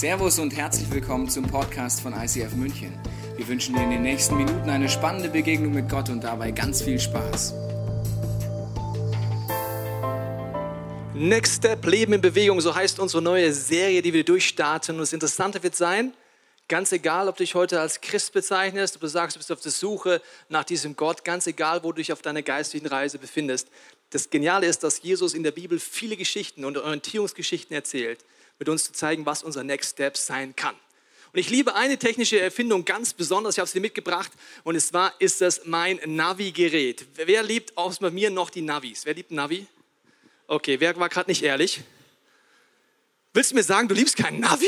Servus und herzlich willkommen zum Podcast von ICF München. Wir wünschen dir in den nächsten Minuten eine spannende Begegnung mit Gott und dabei ganz viel Spaß. Next Step, Leben in Bewegung, so heißt unsere neue Serie, die wir durchstarten. Und das Interessante wird sein, ganz egal, ob du dich heute als Christ bezeichnest, ob du sagst, du bist auf der Suche nach diesem Gott, ganz egal, wo du dich auf deiner geistlichen Reise befindest. Das Geniale ist, dass Jesus in der Bibel viele Geschichten und Orientierungsgeschichten erzählt mit uns zu zeigen, was unser Next Step sein kann. Und ich liebe eine technische Erfindung ganz besonders, ich habe sie mitgebracht und es war, ist das mein Navi-Gerät. Wer liebt außer mir noch die Navis? Wer liebt Navi? Okay, wer war gerade nicht ehrlich? Willst du mir sagen, du liebst kein Navi?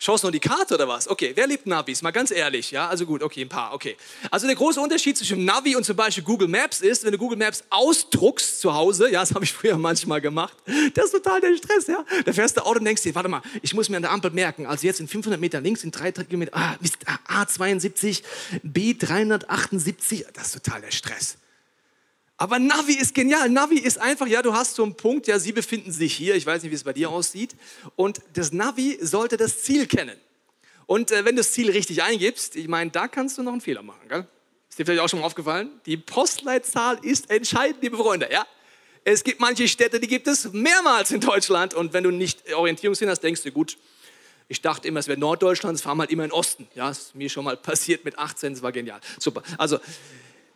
Schaust noch die Karte oder was? Okay, wer liebt Navis? Mal ganz ehrlich, ja? Also gut, okay, ein paar, okay. Also der große Unterschied zwischen Navi und zum Beispiel Google Maps ist, wenn du Google Maps ausdruckst zu Hause, ja, das habe ich früher manchmal gemacht, das ist total der Stress, ja? Da fährst du Auto und denkst dir, warte mal, ich muss mir an der Ampel merken, also jetzt in 500 Meter links, in 3 Kilometer, ah, Mist, A72, B378, das ist total der Stress. Aber Navi ist genial. Navi ist einfach, ja, du hast so einen Punkt, ja, sie befinden sich hier. Ich weiß nicht, wie es bei dir aussieht. Und das Navi sollte das Ziel kennen. Und äh, wenn du das Ziel richtig eingibst, ich meine, da kannst du noch einen Fehler machen. Gell? Ist dir vielleicht auch schon mal aufgefallen? Die Postleitzahl ist entscheidend, liebe Freunde. Ja? Es gibt manche Städte, die gibt es mehrmals in Deutschland. Und wenn du nicht Orientierungssinn hast, denkst du, gut, ich dachte immer, es wäre Norddeutschland, es fahren halt immer in Osten. Ja, ist mir schon mal passiert mit 18, das war genial. Super. Also,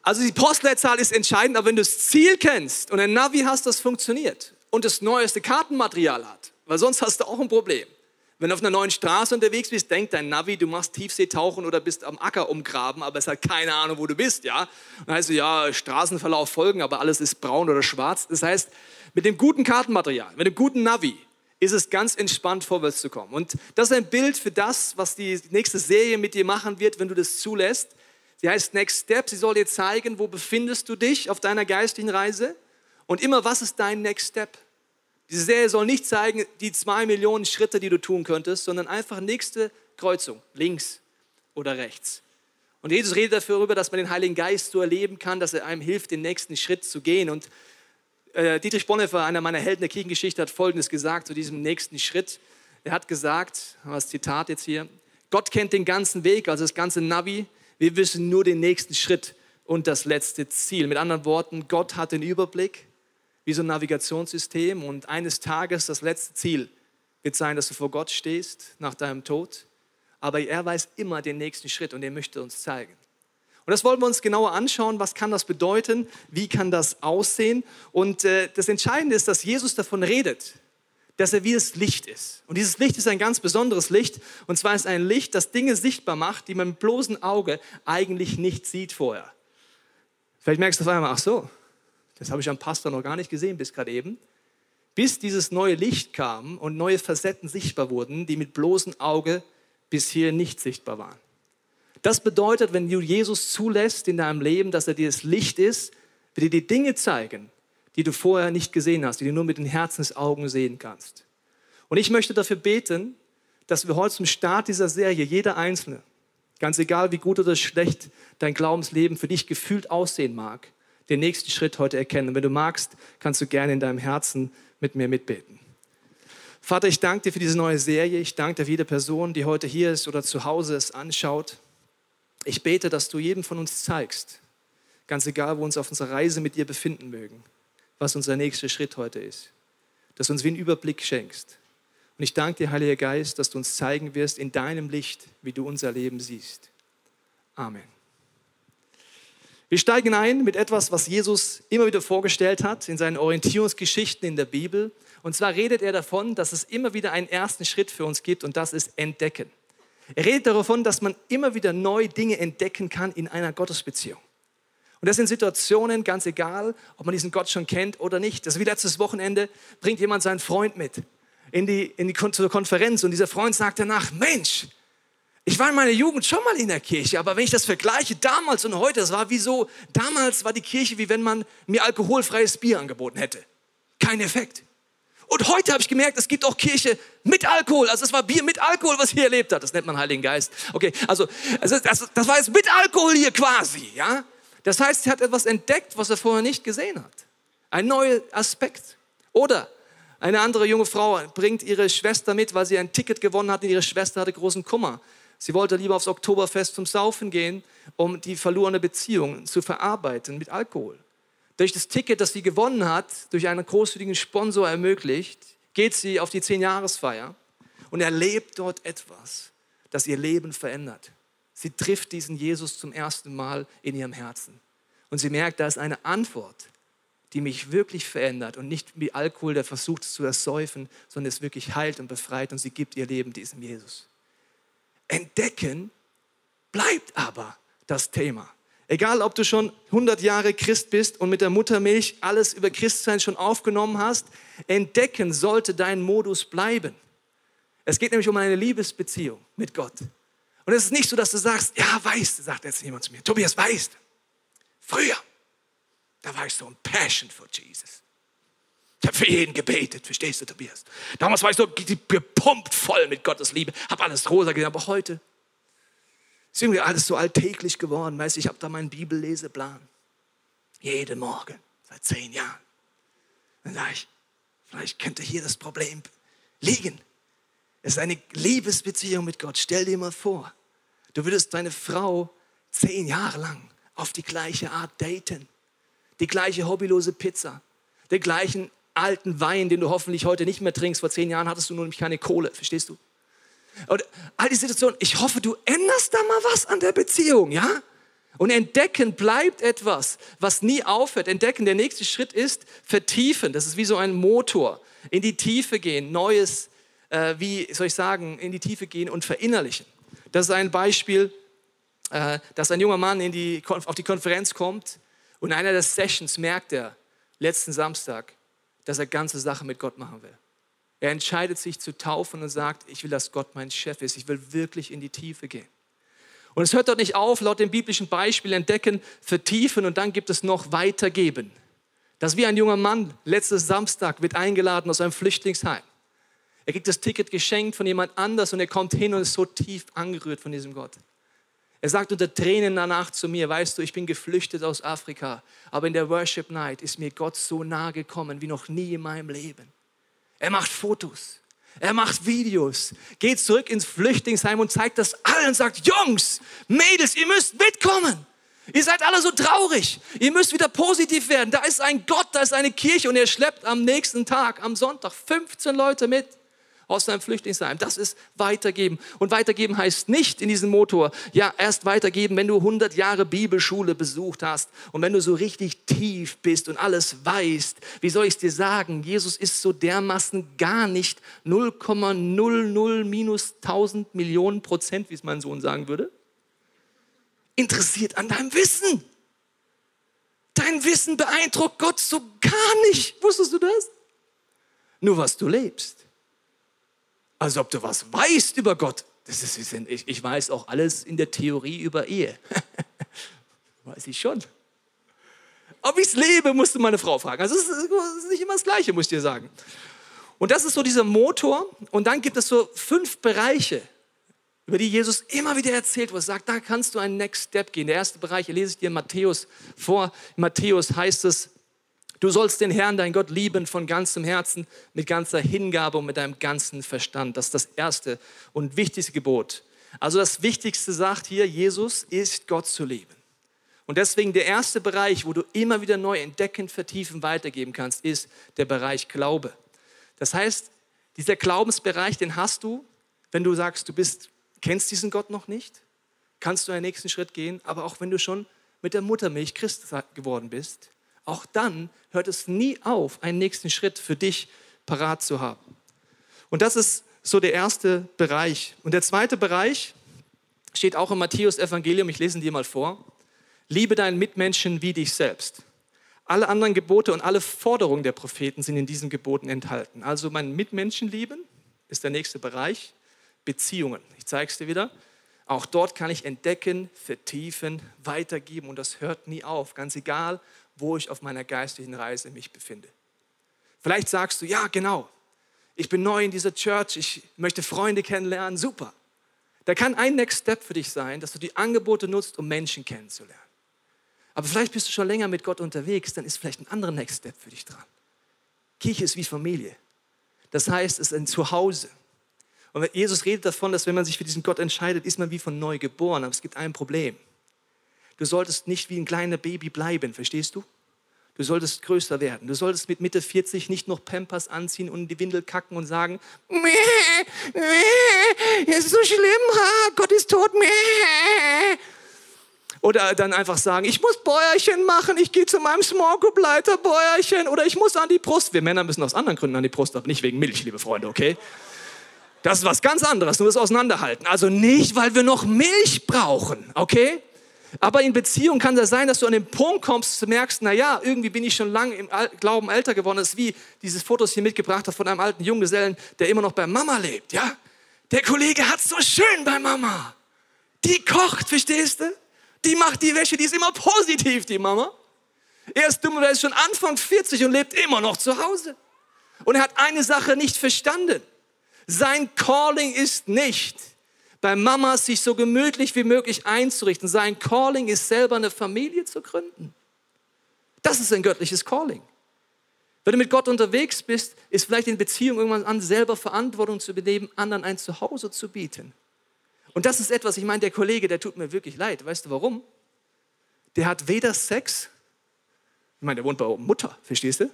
also die Postleitzahl ist entscheidend, aber wenn du das Ziel kennst und ein Navi hast, das funktioniert und das neueste Kartenmaterial hat, weil sonst hast du auch ein Problem. Wenn du auf einer neuen Straße unterwegs bist, denkt dein Navi, du machst Tiefseetauchen oder bist am Acker umgraben, aber es hat keine Ahnung, wo du bist, ja. Dann heißt du, ja, Straßenverlauf folgen, aber alles ist braun oder schwarz. Das heißt, mit dem guten Kartenmaterial, mit dem guten Navi, ist es ganz entspannt vorwärts zu kommen. Und das ist ein Bild für das, was die nächste Serie mit dir machen wird, wenn du das zulässt. Sie heißt Next Step. Sie soll dir zeigen, wo befindest du dich auf deiner geistigen Reise und immer, was ist dein Next Step. Diese Serie soll nicht zeigen, die zwei Millionen Schritte, die du tun könntest, sondern einfach nächste Kreuzung, links oder rechts. Und Jesus redet darüber, dass man den Heiligen Geist so erleben kann, dass er einem hilft, den nächsten Schritt zu gehen. Und äh, Dietrich Bonhoeffer, einer meiner Helden der Kirchengeschichte, hat Folgendes gesagt zu diesem nächsten Schritt. Er hat gesagt, das Zitat jetzt hier, Gott kennt den ganzen Weg, also das ganze Navi, wir wissen nur den nächsten Schritt und das letzte Ziel. Mit anderen Worten, Gott hat den Überblick wie so ein Navigationssystem und eines Tages das letzte Ziel wird sein, dass du vor Gott stehst nach deinem Tod. Aber er weiß immer den nächsten Schritt und er möchte uns zeigen. Und das wollen wir uns genauer anschauen. Was kann das bedeuten? Wie kann das aussehen? Und äh, das Entscheidende ist, dass Jesus davon redet, dass er wie das Licht ist. Und dieses Licht ist ein ganz besonderes Licht. Und zwar ist ein Licht, das Dinge sichtbar macht, die man mit bloßem Auge eigentlich nicht sieht vorher. Vielleicht merkst du auf einmal, ach so, das habe ich am Pastor noch gar nicht gesehen bis gerade eben. Bis dieses neue Licht kam und neue Facetten sichtbar wurden, die mit bloßem Auge bisher nicht sichtbar waren. Das bedeutet, wenn du Jesus zulässt in deinem Leben, dass er dir das Licht ist, wird dir die Dinge zeigen, die du vorher nicht gesehen hast, die du nur mit den Herzensaugen sehen kannst. Und ich möchte dafür beten, dass wir heute zum Start dieser Serie, jeder Einzelne, ganz egal wie gut oder schlecht dein Glaubensleben für dich gefühlt aussehen mag, den nächsten Schritt heute erkennen. Und wenn du magst, kannst du gerne in deinem Herzen mit mir mitbeten. Vater, ich danke dir für diese neue Serie. Ich danke dir für jede Person, die heute hier ist oder zu Hause es anschaut. Ich bete, dass du jedem von uns zeigst, ganz egal, wo wir uns auf unserer Reise mit dir befinden mögen, was unser nächster Schritt heute ist. Dass du uns wie einen Überblick schenkst. Und ich danke dir, Heiliger Geist, dass du uns zeigen wirst in deinem Licht, wie du unser Leben siehst. Amen. Wir steigen ein mit etwas, was Jesus immer wieder vorgestellt hat in seinen Orientierungsgeschichten in der Bibel. Und zwar redet er davon, dass es immer wieder einen ersten Schritt für uns gibt und das ist Entdecken. Er redet davon, dass man immer wieder neue Dinge entdecken kann in einer Gottesbeziehung. Und das sind Situationen, ganz egal, ob man diesen Gott schon kennt oder nicht. Das ist wie letztes Wochenende, bringt jemand seinen Freund mit in die, in die zur Konferenz und dieser Freund sagt danach, Mensch, ich war in meiner Jugend schon mal in der Kirche, aber wenn ich das vergleiche, damals und heute, das war wie so, damals war die Kirche wie wenn man mir alkoholfreies Bier angeboten hätte. Kein Effekt. Und heute habe ich gemerkt, es gibt auch Kirche mit Alkohol. Also es war Bier mit Alkohol, was hier erlebt hat. Das nennt man Heiligen Geist. Okay, also, also das, das war jetzt mit Alkohol hier quasi, ja. Das heißt, er hat etwas entdeckt, was er vorher nicht gesehen hat. Ein neuer Aspekt. Oder Eine andere junge Frau bringt ihre Schwester mit, weil sie ein Ticket gewonnen hat und ihre Schwester hatte großen Kummer. Sie wollte lieber aufs Oktoberfest zum Saufen gehen, um die verlorene Beziehung zu verarbeiten mit Alkohol. Durch das Ticket, das sie gewonnen hat, durch einen großzügigen Sponsor ermöglicht, geht sie auf die Zehnjahresfeier und erlebt dort etwas, das ihr Leben verändert. Sie trifft diesen Jesus zum ersten Mal in ihrem Herzen. Und sie merkt, da ist eine Antwort, die mich wirklich verändert und nicht wie Alkohol, der versucht es zu ersäufen, sondern es wirklich heilt und befreit und sie gibt ihr Leben diesem Jesus. Entdecken bleibt aber das Thema. Egal, ob du schon 100 Jahre Christ bist und mit der Muttermilch alles über Christsein schon aufgenommen hast, entdecken sollte dein Modus bleiben. Es geht nämlich um eine Liebesbeziehung mit Gott. Und es ist nicht so, dass du sagst, ja, weißt, sagt jetzt jemand zu mir, Tobias, weißt, früher, da war ich so ein Passion for Jesus. Ich habe für jeden gebetet, verstehst du, Tobias? Damals war ich so gepumpt voll mit Gottes Liebe, habe alles rosa gesehen, aber heute ist irgendwie alles so alltäglich geworden. Weißt du, ich habe da meinen Bibelleseplan. Jeden Morgen, seit zehn Jahren. Dann sage ich, vielleicht könnte hier das Problem liegen. Es ist eine Liebesbeziehung mit Gott. Stell dir mal vor, du würdest deine Frau zehn Jahre lang auf die gleiche Art daten. Die gleiche hobbylose Pizza, den gleichen alten Wein, den du hoffentlich heute nicht mehr trinkst. Vor zehn Jahren hattest du nur nämlich keine Kohle, verstehst du? Und all die Situationen, ich hoffe, du änderst da mal was an der Beziehung, ja? Und entdecken bleibt etwas, was nie aufhört. Entdecken, der nächste Schritt ist vertiefen. Das ist wie so ein Motor. In die Tiefe gehen, Neues, äh, wie soll ich sagen, in die Tiefe gehen und verinnerlichen. Das ist ein Beispiel, äh, dass ein junger Mann die, auf die Konferenz kommt und in einer der Sessions merkt er, letzten Samstag, dass er ganze Sache mit Gott machen will. Er entscheidet sich zu taufen und sagt, ich will, dass Gott mein Chef ist. Ich will wirklich in die Tiefe gehen. Und es hört dort nicht auf, laut dem biblischen Beispiel entdecken, vertiefen und dann gibt es noch weitergeben. Das ist wie ein junger Mann, letztes Samstag wird eingeladen aus einem Flüchtlingsheim. Er kriegt das Ticket geschenkt von jemand anders und er kommt hin und ist so tief angerührt von diesem Gott. Er sagt unter Tränen danach zu mir, weißt du, ich bin geflüchtet aus Afrika, aber in der Worship Night ist mir Gott so nahe gekommen wie noch nie in meinem Leben. Er macht Fotos, er macht Videos, geht zurück ins Flüchtlingsheim und zeigt das allen und sagt, Jungs, Mädels, ihr müsst mitkommen. Ihr seid alle so traurig. Ihr müsst wieder positiv werden. Da ist ein Gott, da ist eine Kirche und er schleppt am nächsten Tag, am Sonntag, 15 Leute mit aus deinem Flüchtlingsheim. Das ist weitergeben. Und weitergeben heißt nicht in diesem Motor, ja, erst weitergeben, wenn du 100 Jahre Bibelschule besucht hast und wenn du so richtig tief bist und alles weißt. Wie soll ich es dir sagen? Jesus ist so dermaßen gar nicht 0,00 minus 1000 Millionen Prozent, wie es mein Sohn sagen würde, interessiert an deinem Wissen. Dein Wissen beeindruckt Gott so gar nicht. Wusstest du das? Nur was du lebst. Also ob du was weißt über Gott, das ist, ich, ich weiß auch alles in der Theorie über Ehe. weiß ich schon. Ob ich es lebe, musste meine Frau fragen. Also es ist nicht immer das Gleiche, muss ich dir sagen. Und das ist so dieser Motor. Und dann gibt es so fünf Bereiche, über die Jesus immer wieder erzählt, wo er sagt, da kannst du einen Next Step gehen. Der erste Bereich, lese ich dir in Matthäus vor. In Matthäus heißt es, Du sollst den Herrn, dein Gott, lieben von ganzem Herzen, mit ganzer Hingabe und mit deinem ganzen Verstand. Das ist das erste und wichtigste Gebot. Also das Wichtigste sagt hier, Jesus ist Gott zu lieben. Und deswegen der erste Bereich, wo du immer wieder neu entdecken, vertiefen, weitergeben kannst, ist der Bereich Glaube. Das heißt, dieser Glaubensbereich, den hast du, wenn du sagst, du bist, kennst diesen Gott noch nicht, kannst du einen nächsten Schritt gehen, aber auch wenn du schon mit der Muttermilch Christ geworden bist, auch dann hört es nie auf, einen nächsten Schritt für dich parat zu haben. Und das ist so der erste Bereich. Und der zweite Bereich steht auch im Matthäus Evangelium, ich lese ihn dir mal vor. Liebe deinen Mitmenschen wie dich selbst. Alle anderen Gebote und alle Forderungen der Propheten sind in diesen Geboten enthalten. Also meinen Mitmenschen lieben ist der nächste Bereich. Beziehungen. Ich zeige es dir wieder. Auch dort kann ich entdecken, vertiefen, weitergeben und das hört nie auf. Ganz egal, wo ich auf meiner geistlichen Reise mich befinde. Vielleicht sagst du, ja, genau, ich bin neu in dieser Church, ich möchte Freunde kennenlernen, super. Da kann ein Next Step für dich sein, dass du die Angebote nutzt, um Menschen kennenzulernen. Aber vielleicht bist du schon länger mit Gott unterwegs, dann ist vielleicht ein anderer Next Step für dich dran. Kirche ist wie Familie. Das heißt, es ist ein Zuhause. Und Jesus redet davon, dass wenn man sich für diesen Gott entscheidet, ist man wie von neu geboren. Aber es gibt ein Problem. Du solltest nicht wie ein kleiner Baby bleiben, verstehst du? Du solltest größer werden. Du solltest mit Mitte 40 nicht noch Pampers anziehen und in die Windel kacken und sagen, meh, meh, ist so schlimm, Gott ist tot, meh. Oder dann einfach sagen, ich muss Bäuerchen machen, ich gehe zu meinem Small Group Leiter Bäuerchen oder ich muss an die Brust. Wir Männer müssen aus anderen Gründen an die Brust, aber nicht wegen Milch, liebe Freunde, okay? Das ist was ganz anderes, nur das Auseinanderhalten. Also nicht, weil wir noch Milch brauchen, okay? Aber in Beziehung kann das sein, dass du an den Punkt kommst, du merkst, na ja, irgendwie bin ich schon lange im Glauben älter geworden. Das ist wie dieses Fotos hier mitgebracht hat von einem alten Junggesellen, der immer noch bei Mama lebt, ja? Der Kollege hat so schön bei Mama. Die kocht, verstehst du? Die macht die Wäsche, die ist immer positiv, die Mama. Er ist dumm er ist schon Anfang 40 und lebt immer noch zu Hause. Und er hat eine Sache nicht verstanden. Sein Calling ist nicht, bei Mamas sich so gemütlich wie möglich einzurichten. Sein Calling ist selber eine Familie zu gründen. Das ist ein göttliches Calling. Wenn du mit Gott unterwegs bist, ist vielleicht in Beziehung irgendwann an, selber Verantwortung zu übernehmen, anderen ein Zuhause zu bieten. Und das ist etwas, ich meine, der Kollege, der tut mir wirklich leid. Weißt du warum? Der hat weder Sex, ich meine, der wohnt bei Mutter, verstehst du?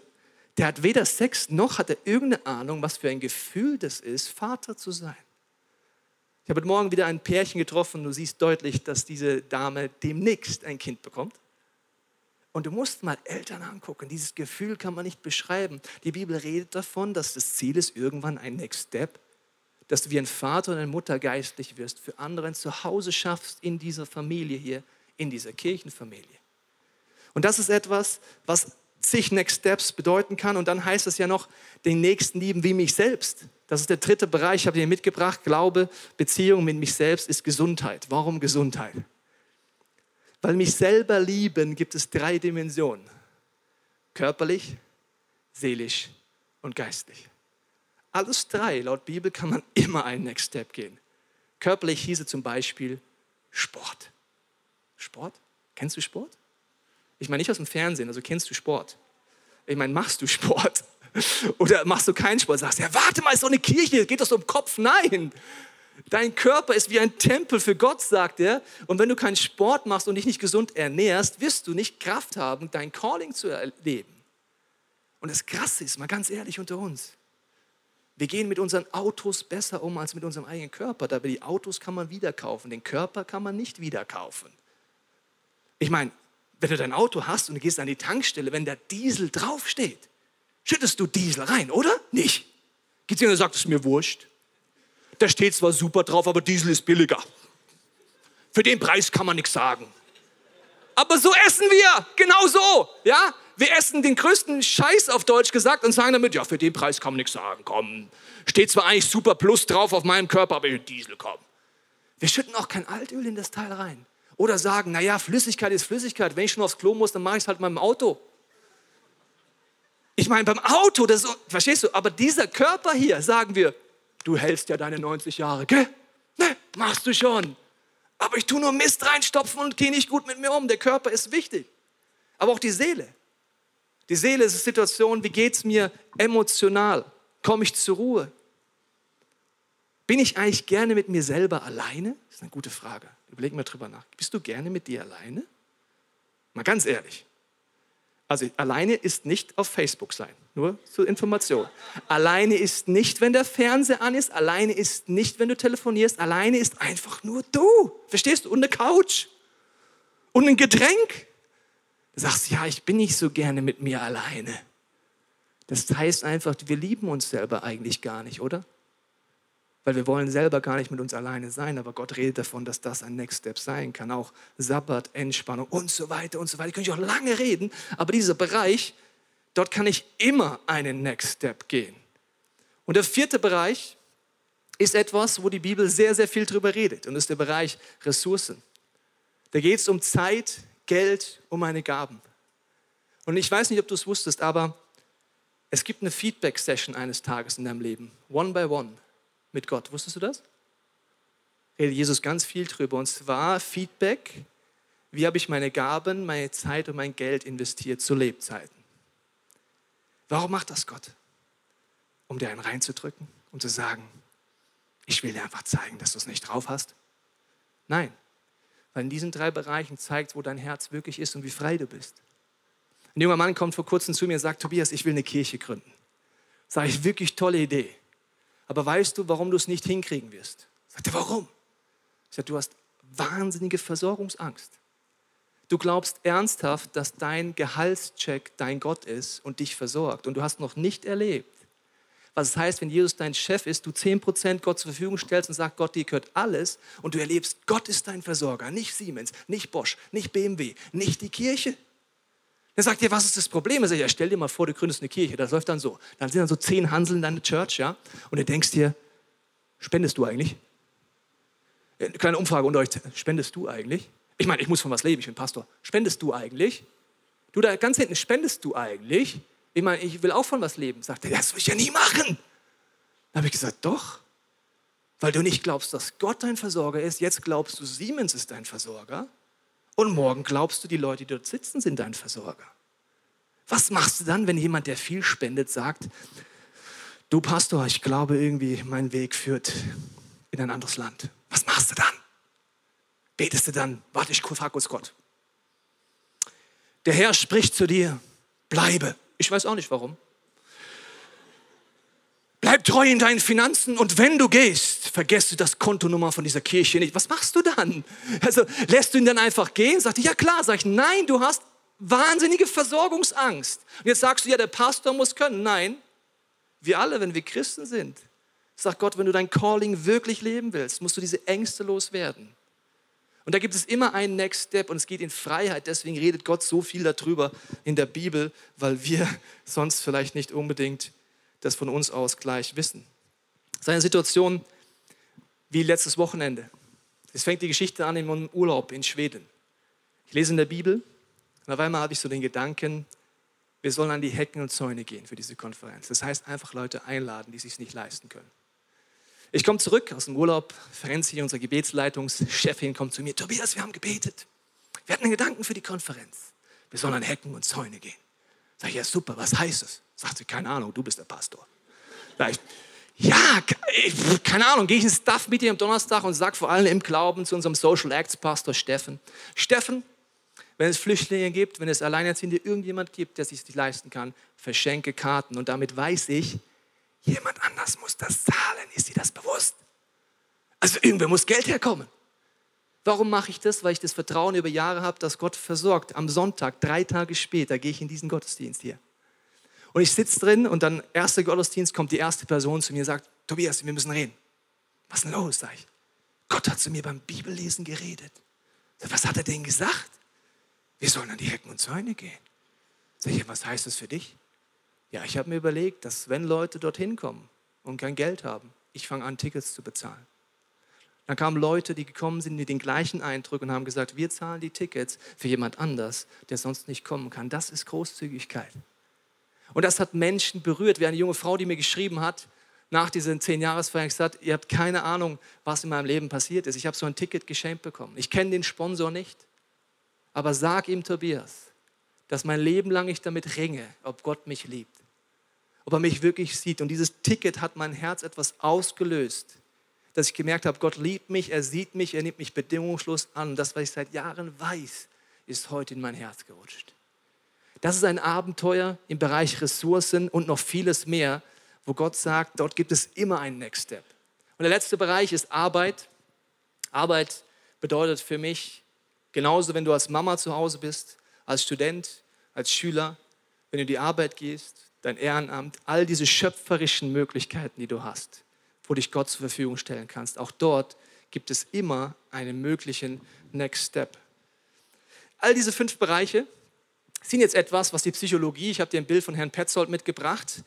Der hat weder Sex noch hat er irgendeine Ahnung, was für ein Gefühl das ist, Vater zu sein. Ich habe heute Morgen wieder ein Pärchen getroffen. Du siehst deutlich, dass diese Dame demnächst ein Kind bekommt. Und du musst mal Eltern angucken. Dieses Gefühl kann man nicht beschreiben. Die Bibel redet davon, dass das Ziel ist, irgendwann ein Next Step dass du wie ein Vater und eine Mutter geistlich wirst, für andere ein Zuhause schaffst in dieser Familie hier, in dieser Kirchenfamilie. Und das ist etwas, was zig Next Steps bedeuten kann. Und dann heißt es ja noch, den Nächsten lieben wie mich selbst. Das ist der dritte Bereich, habe ich dir mitgebracht. Glaube, Beziehung mit mich selbst ist Gesundheit. Warum Gesundheit? Weil mich selber lieben gibt es drei Dimensionen. Körperlich, seelisch und geistlich. Alles drei, laut Bibel, kann man immer einen Next Step gehen. Körperlich hieße zum Beispiel Sport. Sport? Kennst du Sport? Ich meine nicht aus dem Fernsehen, also kennst du Sport? Ich meine, machst du Sport? Oder machst du keinen Sport? Sagst, ja, warte mal, ist doch eine Kirche, geht das um den Kopf? Nein. Dein Körper ist wie ein Tempel für Gott, sagt er. Und wenn du keinen Sport machst und dich nicht gesund ernährst, wirst du nicht Kraft haben, dein Calling zu erleben. Und das Krasse ist, mal ganz ehrlich unter uns, wir gehen mit unseren Autos besser um als mit unserem eigenen Körper. Dabei die Autos kann man wieder kaufen, den Körper kann man nicht wieder kaufen. Ich meine, wenn du dein Auto hast und du gehst an die Tankstelle, wenn der Diesel draufsteht, schüttest du Diesel rein, oder? Nicht. Geht jemand und sagt, es mir wurscht. Da steht zwar super drauf, aber Diesel ist billiger. Für den Preis kann man nichts sagen. Aber so essen wir, genau so, ja? Wir essen den größten Scheiß auf Deutsch gesagt und sagen damit, ja, für den Preis kann man nichts sagen, komm. Steht zwar eigentlich super plus drauf auf meinem Körper, aber Diesel, komm. Wir schütten auch kein Altöl in das Teil rein. Oder sagen, naja, Flüssigkeit ist Flüssigkeit. Wenn ich schon aufs Klo muss, dann mache ich es halt mit meinem Auto. Ich meine, beim Auto, das ist, verstehst du, aber dieser Körper hier, sagen wir, du hältst ja deine 90 Jahre, gell? Ne, machst du schon. Aber ich tue nur Mist reinstopfen und gehe nicht gut mit mir um. Der Körper ist wichtig. Aber auch die Seele. Die Seele ist eine Situation, wie geht es mir emotional? Komme ich zur Ruhe? Bin ich eigentlich gerne mit mir selber alleine? Das ist eine gute Frage. Überleg mal drüber nach. Bist du gerne mit dir alleine? Mal ganz ehrlich. Also alleine ist nicht auf Facebook sein, nur zur Information. Alleine ist nicht, wenn der Fernseher an ist, alleine ist nicht, wenn du telefonierst, alleine ist einfach nur du. Verstehst du? Und eine Couch und ein Getränk sagst, ja, ich bin nicht so gerne mit mir alleine. Das heißt einfach, wir lieben uns selber eigentlich gar nicht, oder? Weil wir wollen selber gar nicht mit uns alleine sein, aber Gott redet davon, dass das ein Next Step sein kann. Auch Sabbat, Entspannung und so weiter und so weiter. Da könnte ich auch lange reden, aber dieser Bereich, dort kann ich immer einen Next Step gehen. Und der vierte Bereich ist etwas, wo die Bibel sehr, sehr viel drüber redet. Und das ist der Bereich Ressourcen. Da geht es um Zeit, Geld um meine Gaben. Und ich weiß nicht, ob du es wusstest, aber es gibt eine Feedback-Session eines Tages in deinem Leben, one by one, mit Gott. Wusstest du das? Redet Jesus ganz viel drüber. Und zwar Feedback, wie habe ich meine Gaben, meine Zeit und mein Geld investiert zu Lebzeiten. Warum macht das Gott? um dir einen reinzudrücken, um zu sagen, ich will dir einfach zeigen, dass du es nicht drauf hast? Nein, weil in diesen drei Bereichen zeigt, wo dein Herz wirklich ist und wie frei du bist. Ein junger Mann kommt vor kurzem zu mir und sagt, Tobias, ich will eine Kirche gründen. Sage ich, wirklich tolle Idee. Aber weißt du, warum du es nicht hinkriegen wirst? Sagt er, warum? Ich sage, du hast wahnsinnige Versorgungsangst. Du glaubst ernsthaft, dass dein Gehaltscheck dein Gott ist und dich versorgt. Und du hast noch nicht erlebt, was es heißt, wenn Jesus dein Chef ist, du 10% Gott zur Verfügung stellst und sagst, Gott, dir gehört alles und du erlebst, Gott ist dein Versorger, nicht Siemens, nicht Bosch, nicht BMW, nicht die Kirche. Dann sagt ihr, was ist das Problem? Er sagt, ja, stell dir mal vor, du gründest eine Kirche, das läuft dann so. Dann sind dann so zehn Hansel in deiner Church, ja, und du denkst dir, spendest du eigentlich? Eine äh, kleine Umfrage unter euch, spendest du eigentlich? Ich meine, ich muss von was leben, ich bin Pastor. Spendest du eigentlich? Du da ganz hinten, spendest du eigentlich? Ich meine, ich will auch von was leben. Sagt er, das will ich ja nie machen. Dann habe ich gesagt, doch. Weil du nicht glaubst, dass Gott dein Versorger ist. Jetzt glaubst du, Siemens ist dein Versorger. Und morgen glaubst du, die Leute, die dort sitzen, sind dein Versorger. Was machst du dann, wenn jemand, der viel spendet, sagt, du Pastor, ich glaube irgendwie, mein Weg führt in ein anderes Land. Was machst du dann? Betest du dann, warte, ich frage uns Gott. Der Herr spricht zu dir, bleibe. Ich weiß auch nicht warum. Bleib treu in deinen Finanzen und wenn du gehst, vergesst du das Kontonummer von dieser Kirche nicht. Was machst du dann? Also lässt du ihn dann einfach gehen? Sagt ja klar. Sag ich, nein, du hast wahnsinnige Versorgungsangst. Und jetzt sagst du, ja, der Pastor muss können. Nein, wir alle, wenn wir Christen sind, sagt Gott, wenn du dein Calling wirklich leben willst, musst du diese Ängste loswerden. Und da gibt es immer einen Next Step und es geht in Freiheit. Deswegen redet Gott so viel darüber in der Bibel, weil wir sonst vielleicht nicht unbedingt das von uns aus gleich wissen. Seine Situation wie letztes Wochenende. Es fängt die Geschichte an in einem Urlaub in Schweden. Ich lese in der Bibel und auf einmal habe ich so den Gedanken, wir sollen an die Hecken und Zäune gehen für diese Konferenz. Das heißt, einfach Leute einladen, die es sich nicht leisten können. Ich komme zurück aus dem Urlaub, Ferenzi, unsere Gebetsleitungschefin, kommt zu mir, Tobias, wir haben gebetet. Wir hatten einen Gedanken für die Konferenz. Wir sollen an Hecken und Zäune gehen. Sag ich, ja super, was heißt es? Sagt sie, keine Ahnung, du bist der Pastor. Sag ja, keine Ahnung, gehe ich ins Staff-Meeting am Donnerstag und sage vor allem im Glauben zu unserem Social Acts Pastor Steffen, Steffen, wenn es Flüchtlinge gibt, wenn es Alleinerziehende irgendjemand gibt, der sich nicht leisten kann, verschenke Karten. Und damit weiß ich, jemand anders muss das zahlen. Ist dir das bewusst? Also irgendwer muss Geld herkommen. Warum mache ich das? Weil ich das Vertrauen über Jahre habe, dass Gott versorgt. Am Sonntag, drei Tage später, gehe ich in diesen Gottesdienst hier. Und ich sitze drin und dann, erster Gottesdienst, kommt die erste Person zu mir und sagt, Tobias, wir müssen reden. Was ist denn los? Sag ich. Gott hat zu mir beim Bibellesen geredet. Was hat er denn gesagt? Wir sollen an die Hecken und Zäune gehen. Sag ich, was heißt das für dich? Ja, ich habe mir überlegt, dass wenn Leute dorthin kommen und kein Geld haben, ich fange an, Tickets zu bezahlen. Dann kamen Leute, die gekommen sind mit den gleichen Eindruck und haben gesagt, wir zahlen die Tickets für jemand anders, der sonst nicht kommen kann. Das ist Großzügigkeit. Und das hat Menschen berührt. Wie eine junge Frau, die mir geschrieben hat, nach diesen zehn Jahresfeiern gesagt, ihr habt keine Ahnung, was in meinem Leben passiert ist. Ich habe so ein Ticket geschenkt bekommen. Ich kenne den Sponsor nicht, aber sag ihm Tobias, dass mein Leben lang ich damit ringe, ob Gott mich liebt, ob er mich wirklich sieht. Und dieses Ticket hat mein Herz etwas ausgelöst, dass ich gemerkt habe, Gott liebt mich, er sieht mich, er nimmt mich bedingungslos an. Und das, was ich seit Jahren weiß, ist heute in mein Herz gerutscht. Das ist ein Abenteuer im Bereich Ressourcen und noch vieles mehr, wo Gott sagt, dort gibt es immer einen Next Step. Und der letzte Bereich ist Arbeit. Arbeit bedeutet für mich, genauso wenn du als Mama zu Hause bist, als Student, als Schüler, wenn du in die Arbeit gehst, dein Ehrenamt, all diese schöpferischen Möglichkeiten, die du hast wo dich Gott zur Verfügung stellen kannst. Auch dort gibt es immer einen möglichen Next Step. All diese fünf Bereiche sind jetzt etwas, was die Psychologie, ich habe dir ein Bild von Herrn Petzold mitgebracht,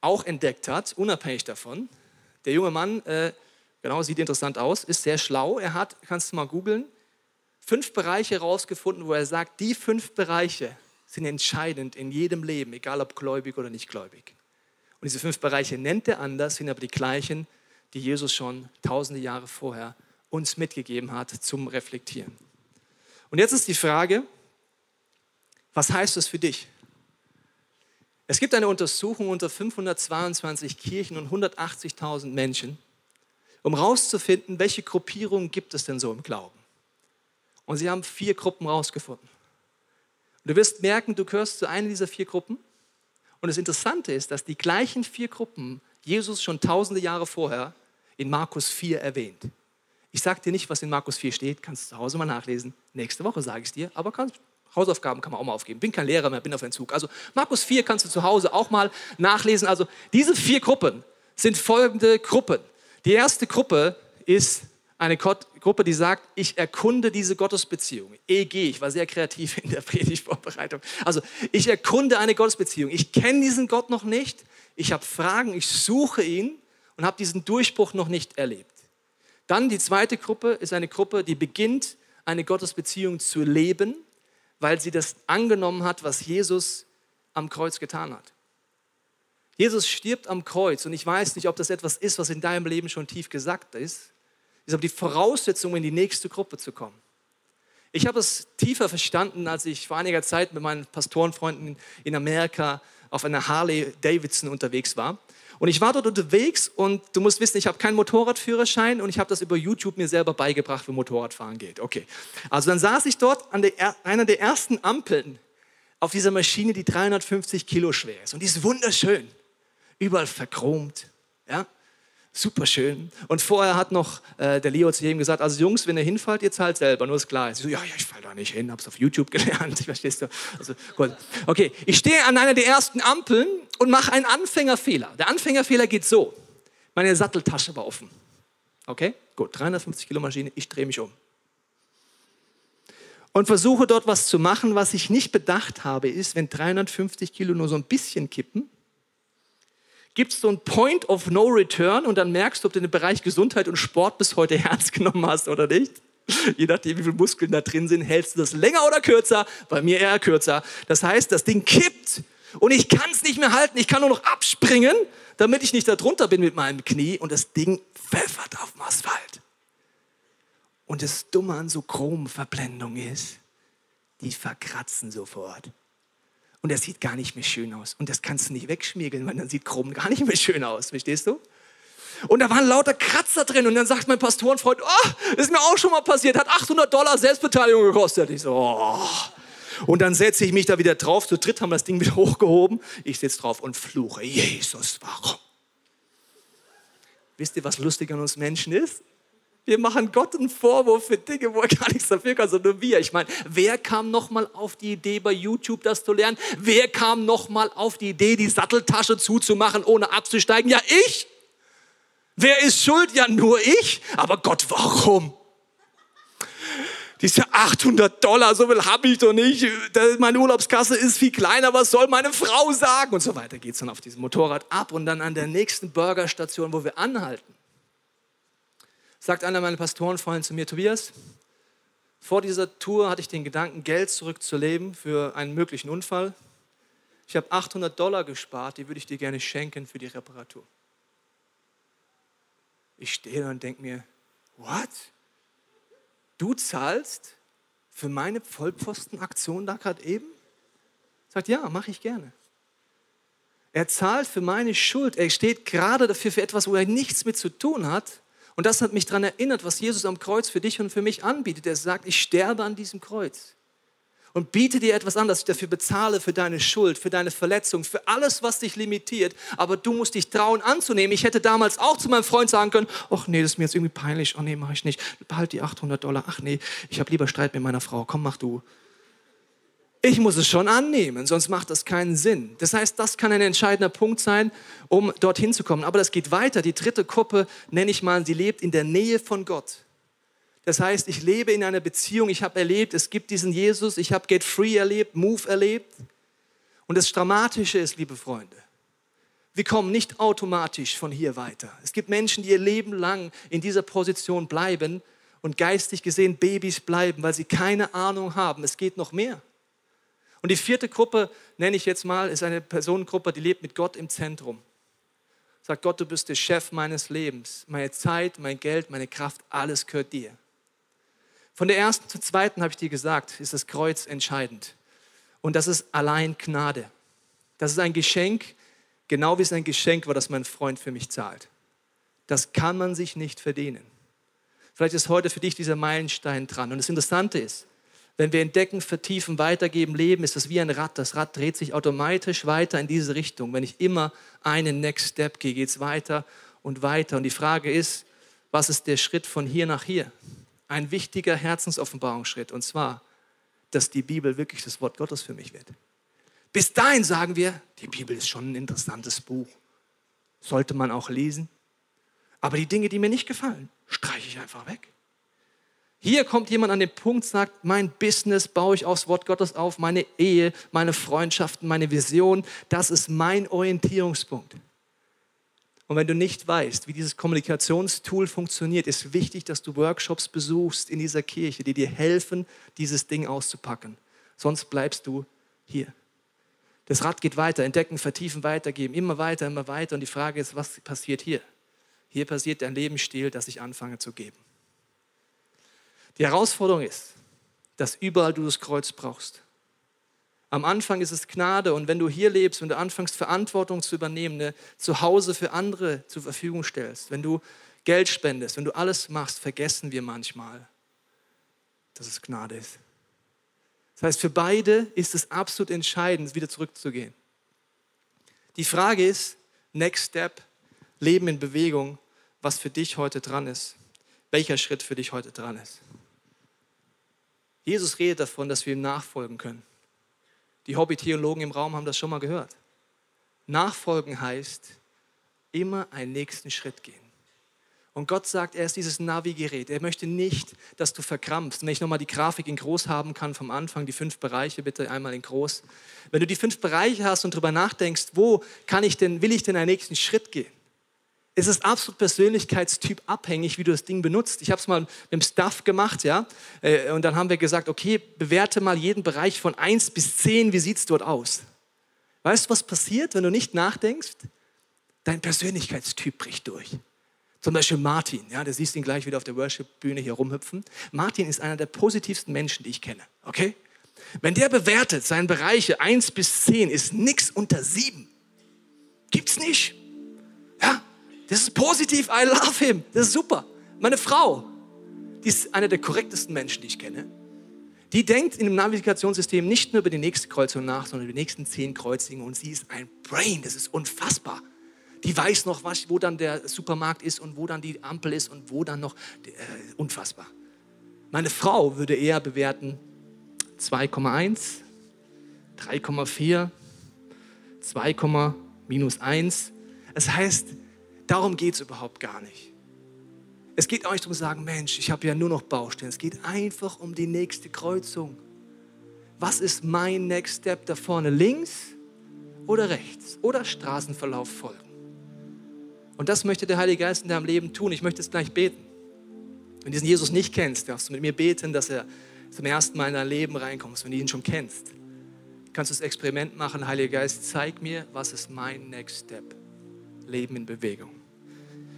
auch entdeckt hat, unabhängig davon. Der junge Mann, äh, genau, sieht interessant aus, ist sehr schlau. Er hat, kannst du mal googeln, fünf Bereiche herausgefunden, wo er sagt, die fünf Bereiche sind entscheidend in jedem Leben, egal ob gläubig oder nicht gläubig. Und diese fünf Bereiche nennt er anders, sind aber die gleichen, die Jesus schon tausende Jahre vorher uns mitgegeben hat zum Reflektieren. Und jetzt ist die Frage, was heißt das für dich? Es gibt eine Untersuchung unter 522 Kirchen und 180.000 Menschen, um herauszufinden, welche Gruppierungen gibt es denn so im Glauben. Und sie haben vier Gruppen herausgefunden. Und du wirst merken, du gehörst zu einer dieser vier Gruppen. Und das Interessante ist, dass die gleichen vier Gruppen Jesus schon tausende Jahre vorher in Markus 4 erwähnt. Ich sage dir nicht, was in Markus 4 steht, kannst du zu Hause mal nachlesen. Nächste Woche sage ich es dir, aber kannst, Hausaufgaben kann man auch mal aufgeben. Bin kein Lehrer mehr, bin auf Entzug. Also Markus 4 kannst du zu Hause auch mal nachlesen. Also diese vier Gruppen sind folgende Gruppen. Die erste Gruppe ist eine Gruppe, die sagt, ich erkunde diese Gottesbeziehung. EG, ich war sehr kreativ in der Predigtvorbereitung. Also ich erkunde eine Gottesbeziehung. Ich kenne diesen Gott noch nicht. Ich habe Fragen, ich suche ihn und habe diesen Durchbruch noch nicht erlebt. Dann die zweite Gruppe ist eine Gruppe, die beginnt, eine Gottesbeziehung zu leben, weil sie das angenommen hat, was Jesus am Kreuz getan hat. Jesus stirbt am Kreuz und ich weiß nicht, ob das etwas ist, was in deinem Leben schon tief gesagt ist, ist aber die Voraussetzung, in die nächste Gruppe zu kommen. Ich habe es tiefer verstanden, als ich vor einiger Zeit mit meinen Pastorenfreunden in Amerika auf einer Harley Davidson unterwegs war. Und ich war dort unterwegs und du musst wissen, ich habe keinen Motorradführerschein und ich habe das über YouTube mir selber beigebracht, wie Motorradfahren geht. Okay. Also dann saß ich dort an der, einer der ersten Ampeln auf dieser Maschine, die 350 Kilo schwer ist. Und die ist wunderschön. Überall verchromt. Ja? Super schön. Und vorher hat noch äh, der Leo zu jedem gesagt, also Jungs, wenn ihr hinfallt, ihr zahlt selber, nur ist klar. Ich so, ja, ja, ich fall da nicht hin, hab's auf YouTube gelernt, verstehst du? Also, gut. Okay, ich stehe an einer der ersten Ampeln und mache einen Anfängerfehler. Der Anfängerfehler geht so, meine Satteltasche war offen. Okay, gut, 350 Kilo Maschine, ich drehe mich um. Und versuche dort was zu machen, was ich nicht bedacht habe, ist, wenn 350 Kilo nur so ein bisschen kippen, gibt es so ein Point of No Return und dann merkst du, ob du den Bereich Gesundheit und Sport bis heute ernst genommen hast oder nicht. Je nachdem, wie viele Muskeln da drin sind, hältst du das länger oder kürzer. Bei mir eher kürzer. Das heißt, das Ding kippt und ich kann es nicht mehr halten. Ich kann nur noch abspringen, damit ich nicht da drunter bin mit meinem Knie und das Ding pfeffert auf dem Asphalt. Und das Dumme an so Chromverblendung ist, die verkratzen sofort. Und das sieht gar nicht mehr schön aus. Und das kannst du nicht wegschmiegeln, weil dann sieht Chrom gar nicht mehr schön aus. Verstehst du? Und da waren lauter Kratzer drin. Und dann sagt mein Pastorenfreund, oh, ist mir auch schon mal passiert, hat 800 Dollar Selbstbeteiligung gekostet. Ich so, oh. Und dann setze ich mich da wieder drauf. Zu dritt haben das Ding wieder hochgehoben. Ich sitze drauf und fluche, Jesus, warum? Wisst ihr, was lustig an uns Menschen ist? Wir machen Gott einen Vorwurf für Dinge, wo er gar nichts dafür kann, sondern wir. Ich meine, wer kam nochmal auf die Idee, bei YouTube das zu lernen? Wer kam nochmal auf die Idee, die Satteltasche zuzumachen, ohne abzusteigen? Ja, ich. Wer ist schuld? Ja, nur ich. Aber Gott, warum? Diese 800 Dollar, so viel habe ich doch nicht. Meine Urlaubskasse ist viel kleiner, was soll meine Frau sagen? Und so weiter geht es dann auf diesem Motorrad ab und dann an der nächsten Burgerstation, wo wir anhalten sagt einer meiner Pastorenfreunde zu mir, Tobias, vor dieser Tour hatte ich den Gedanken, Geld zurückzuleben für einen möglichen Unfall. Ich habe 800 Dollar gespart, die würde ich dir gerne schenken für die Reparatur. Ich stehe da und denke mir, what? Du zahlst für meine Vollpfostenaktion da gerade eben? Sagt, ja, mache ich gerne. Er zahlt für meine Schuld. Er steht gerade dafür für etwas, wo er nichts mit zu tun hat. Und das hat mich daran erinnert, was Jesus am Kreuz für dich und für mich anbietet. Er sagt, ich sterbe an diesem Kreuz und biete dir etwas an, dass ich dafür bezahle, für deine Schuld, für deine Verletzung, für alles, was dich limitiert. Aber du musst dich trauen anzunehmen. Ich hätte damals auch zu meinem Freund sagen können, ach nee, das ist mir jetzt irgendwie peinlich. Oh nee, mache ich nicht. Behalt die 800 Dollar. Ach nee, ich habe lieber Streit mit meiner Frau. Komm, mach du. Ich muss es schon annehmen, sonst macht das keinen Sinn. Das heißt, das kann ein entscheidender Punkt sein, um dorthin zu kommen. Aber das geht weiter. Die dritte Gruppe nenne ich mal, sie lebt in der Nähe von Gott. Das heißt, ich lebe in einer Beziehung, ich habe erlebt, es gibt diesen Jesus, ich habe Get Free erlebt, Move erlebt. Und das Dramatische ist, liebe Freunde, wir kommen nicht automatisch von hier weiter. Es gibt Menschen, die ihr Leben lang in dieser Position bleiben und geistig gesehen Babys bleiben, weil sie keine Ahnung haben, es geht noch mehr. Und die vierte Gruppe, nenne ich jetzt mal, ist eine Personengruppe, die lebt mit Gott im Zentrum. Sagt Gott, du bist der Chef meines Lebens. Meine Zeit, mein Geld, meine Kraft, alles gehört dir. Von der ersten zur zweiten habe ich dir gesagt, ist das Kreuz entscheidend. Und das ist allein Gnade. Das ist ein Geschenk, genau wie es ein Geschenk war, das mein Freund für mich zahlt. Das kann man sich nicht verdienen. Vielleicht ist heute für dich dieser Meilenstein dran. Und das Interessante ist, wenn wir entdecken, vertiefen, weitergeben, leben, ist das wie ein Rad. Das Rad dreht sich automatisch weiter in diese Richtung. Wenn ich immer einen Next Step gehe, geht es weiter und weiter. Und die Frage ist, was ist der Schritt von hier nach hier? Ein wichtiger Herzensoffenbarungsschritt. Und zwar, dass die Bibel wirklich das Wort Gottes für mich wird. Bis dahin sagen wir, die Bibel ist schon ein interessantes Buch. Sollte man auch lesen. Aber die Dinge, die mir nicht gefallen, streiche ich einfach weg. Hier kommt jemand an den Punkt, sagt, mein Business baue ich aufs Wort Gottes auf, meine Ehe, meine Freundschaften, meine Vision, das ist mein Orientierungspunkt. Und wenn du nicht weißt, wie dieses Kommunikationstool funktioniert, ist wichtig, dass du Workshops besuchst in dieser Kirche, die dir helfen, dieses Ding auszupacken. Sonst bleibst du hier. Das Rad geht weiter, entdecken, vertiefen, weitergeben, immer weiter, immer weiter. Und die Frage ist, was passiert hier? Hier passiert ein Lebensstil, dass ich anfange zu geben. Die Herausforderung ist, dass überall du das Kreuz brauchst. Am Anfang ist es Gnade und wenn du hier lebst, wenn du anfängst, Verantwortung zu übernehmen, ne, zu Hause für andere zur Verfügung stellst, wenn du Geld spendest, wenn du alles machst, vergessen wir manchmal, dass es Gnade ist. Das heißt, für beide ist es absolut entscheidend, wieder zurückzugehen. Die Frage ist, Next Step, Leben in Bewegung, was für dich heute dran ist. Welcher Schritt für dich heute dran ist. Jesus redet davon, dass wir ihm nachfolgen können. Die Hobby-Theologen im Raum haben das schon mal gehört. Nachfolgen heißt, immer einen nächsten Schritt gehen. Und Gott sagt, er ist dieses Navigerät. Er möchte nicht, dass du verkrampfst. wenn ich nochmal die Grafik in groß haben kann vom Anfang, die fünf Bereiche bitte einmal in groß. Wenn du die fünf Bereiche hast und darüber nachdenkst, wo kann ich denn, will ich denn einen nächsten Schritt gehen? Es ist absolut persönlichkeitstyp abhängig, wie du das Ding benutzt. Ich habe es mal mit dem Stuff gemacht, ja, äh, und dann haben wir gesagt, okay, bewerte mal jeden Bereich von 1 bis 10, wie sieht es dort aus? Weißt du, was passiert, wenn du nicht nachdenkst? Dein Persönlichkeitstyp bricht durch. Zum Beispiel Martin, ja, du siehst ihn gleich wieder auf der Worship-Bühne hier rumhüpfen. Martin ist einer der positivsten Menschen, die ich kenne, okay? Wenn der bewertet, seine Bereiche 1 bis 10, ist nichts unter 7. Gibt's nicht. Das ist positiv, I love him. Das ist super. Meine Frau, die ist eine der korrektesten Menschen, die ich kenne. Die denkt in dem Navigationssystem nicht nur über die nächste Kreuzung nach, sondern über die nächsten zehn Kreuzungen. Und sie ist ein Brain, das ist unfassbar. Die weiß noch, was, wo dann der Supermarkt ist und wo dann die Ampel ist und wo dann noch. Äh, unfassbar. Meine Frau würde eher bewerten 2,1, 3,4, 2, minus 1. Das heißt, Darum geht es überhaupt gar nicht. Es geht auch nicht darum zu sagen, Mensch, ich habe ja nur noch Baustellen. Es geht einfach um die nächste Kreuzung. Was ist mein Next Step da vorne? Links oder rechts? Oder Straßenverlauf folgen? Und das möchte der Heilige Geist in deinem Leben tun. Ich möchte es gleich beten. Wenn du diesen Jesus nicht kennst, darfst du mit mir beten, dass er zum ersten Mal in dein Leben reinkommt. Wenn du ihn schon kennst, kannst du das Experiment machen. Heiliger Geist, zeig mir, was ist mein Next Step? Leben in Bewegung.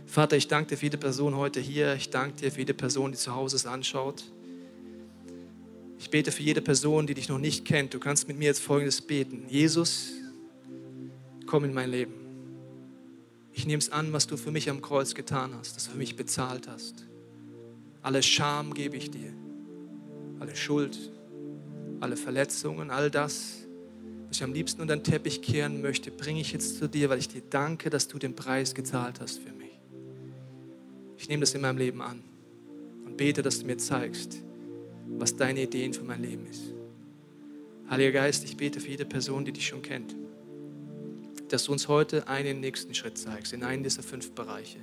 Vater, ich danke dir für jede Person heute hier. Ich danke dir für jede Person, die zu Hause es anschaut. Ich bete für jede Person, die dich noch nicht kennt. Du kannst mit mir jetzt Folgendes beten. Jesus, komm in mein Leben. Ich nehme es an, was du für mich am Kreuz getan hast, dass du für mich bezahlt hast. Alle Scham gebe ich dir. Alle Schuld, alle Verletzungen, all das, was ich am liebsten unter den Teppich kehren möchte, bringe ich jetzt zu dir, weil ich dir danke, dass du den Preis gezahlt hast für mich. Ich nehme das in meinem Leben an und bete, dass du mir zeigst, was deine Ideen für mein Leben ist. Heiliger Geist, ich bete für jede Person, die dich schon kennt, dass du uns heute einen nächsten Schritt zeigst, in einen dieser fünf Bereiche,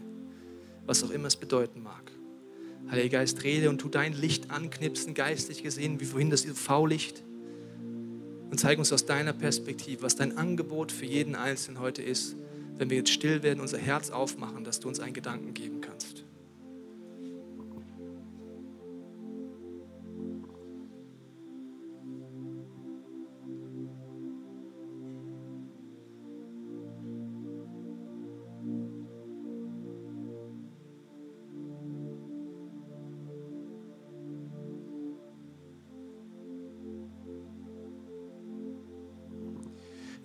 was auch immer es bedeuten mag. Heiliger Geist, rede und tu dein Licht anknipsen, geistlich gesehen, wie vorhin das UV-Licht und zeig uns aus deiner Perspektive, was dein Angebot für jeden Einzelnen heute ist, wenn wir jetzt still werden, unser Herz aufmachen, dass du uns einen Gedanken geben kannst.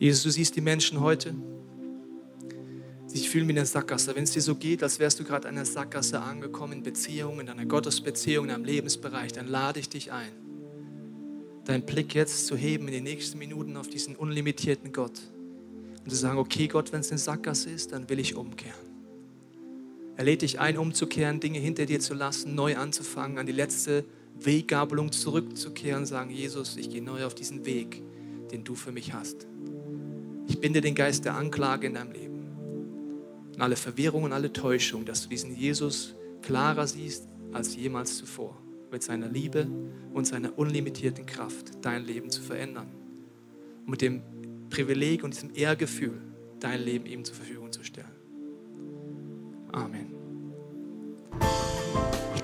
Jesus, du siehst die Menschen heute. Sie fühlen wie in der Sackgasse. Wenn es dir so geht, als wärst du gerade in einer Sackgasse angekommen, in Beziehungen, in einer Gottesbeziehung, in einem Lebensbereich, dann lade ich dich ein, deinen Blick jetzt zu heben in den nächsten Minuten auf diesen unlimitierten Gott und zu sagen, okay Gott, wenn es eine Sackgasse ist, dann will ich umkehren. Er lädt dich ein, umzukehren, Dinge hinter dir zu lassen, neu anzufangen, an die letzte Weggabelung zurückzukehren, sagen, Jesus, ich gehe neu auf diesen Weg, den du für mich hast. Binde den Geist der Anklage in deinem Leben. Und alle Verwirrung und alle Täuschung, dass du diesen Jesus klarer siehst als jemals zuvor, mit seiner Liebe und seiner unlimitierten Kraft dein Leben zu verändern. Und mit dem Privileg und diesem Ehrgefühl dein Leben ihm zur Verfügung zu stellen. Amen.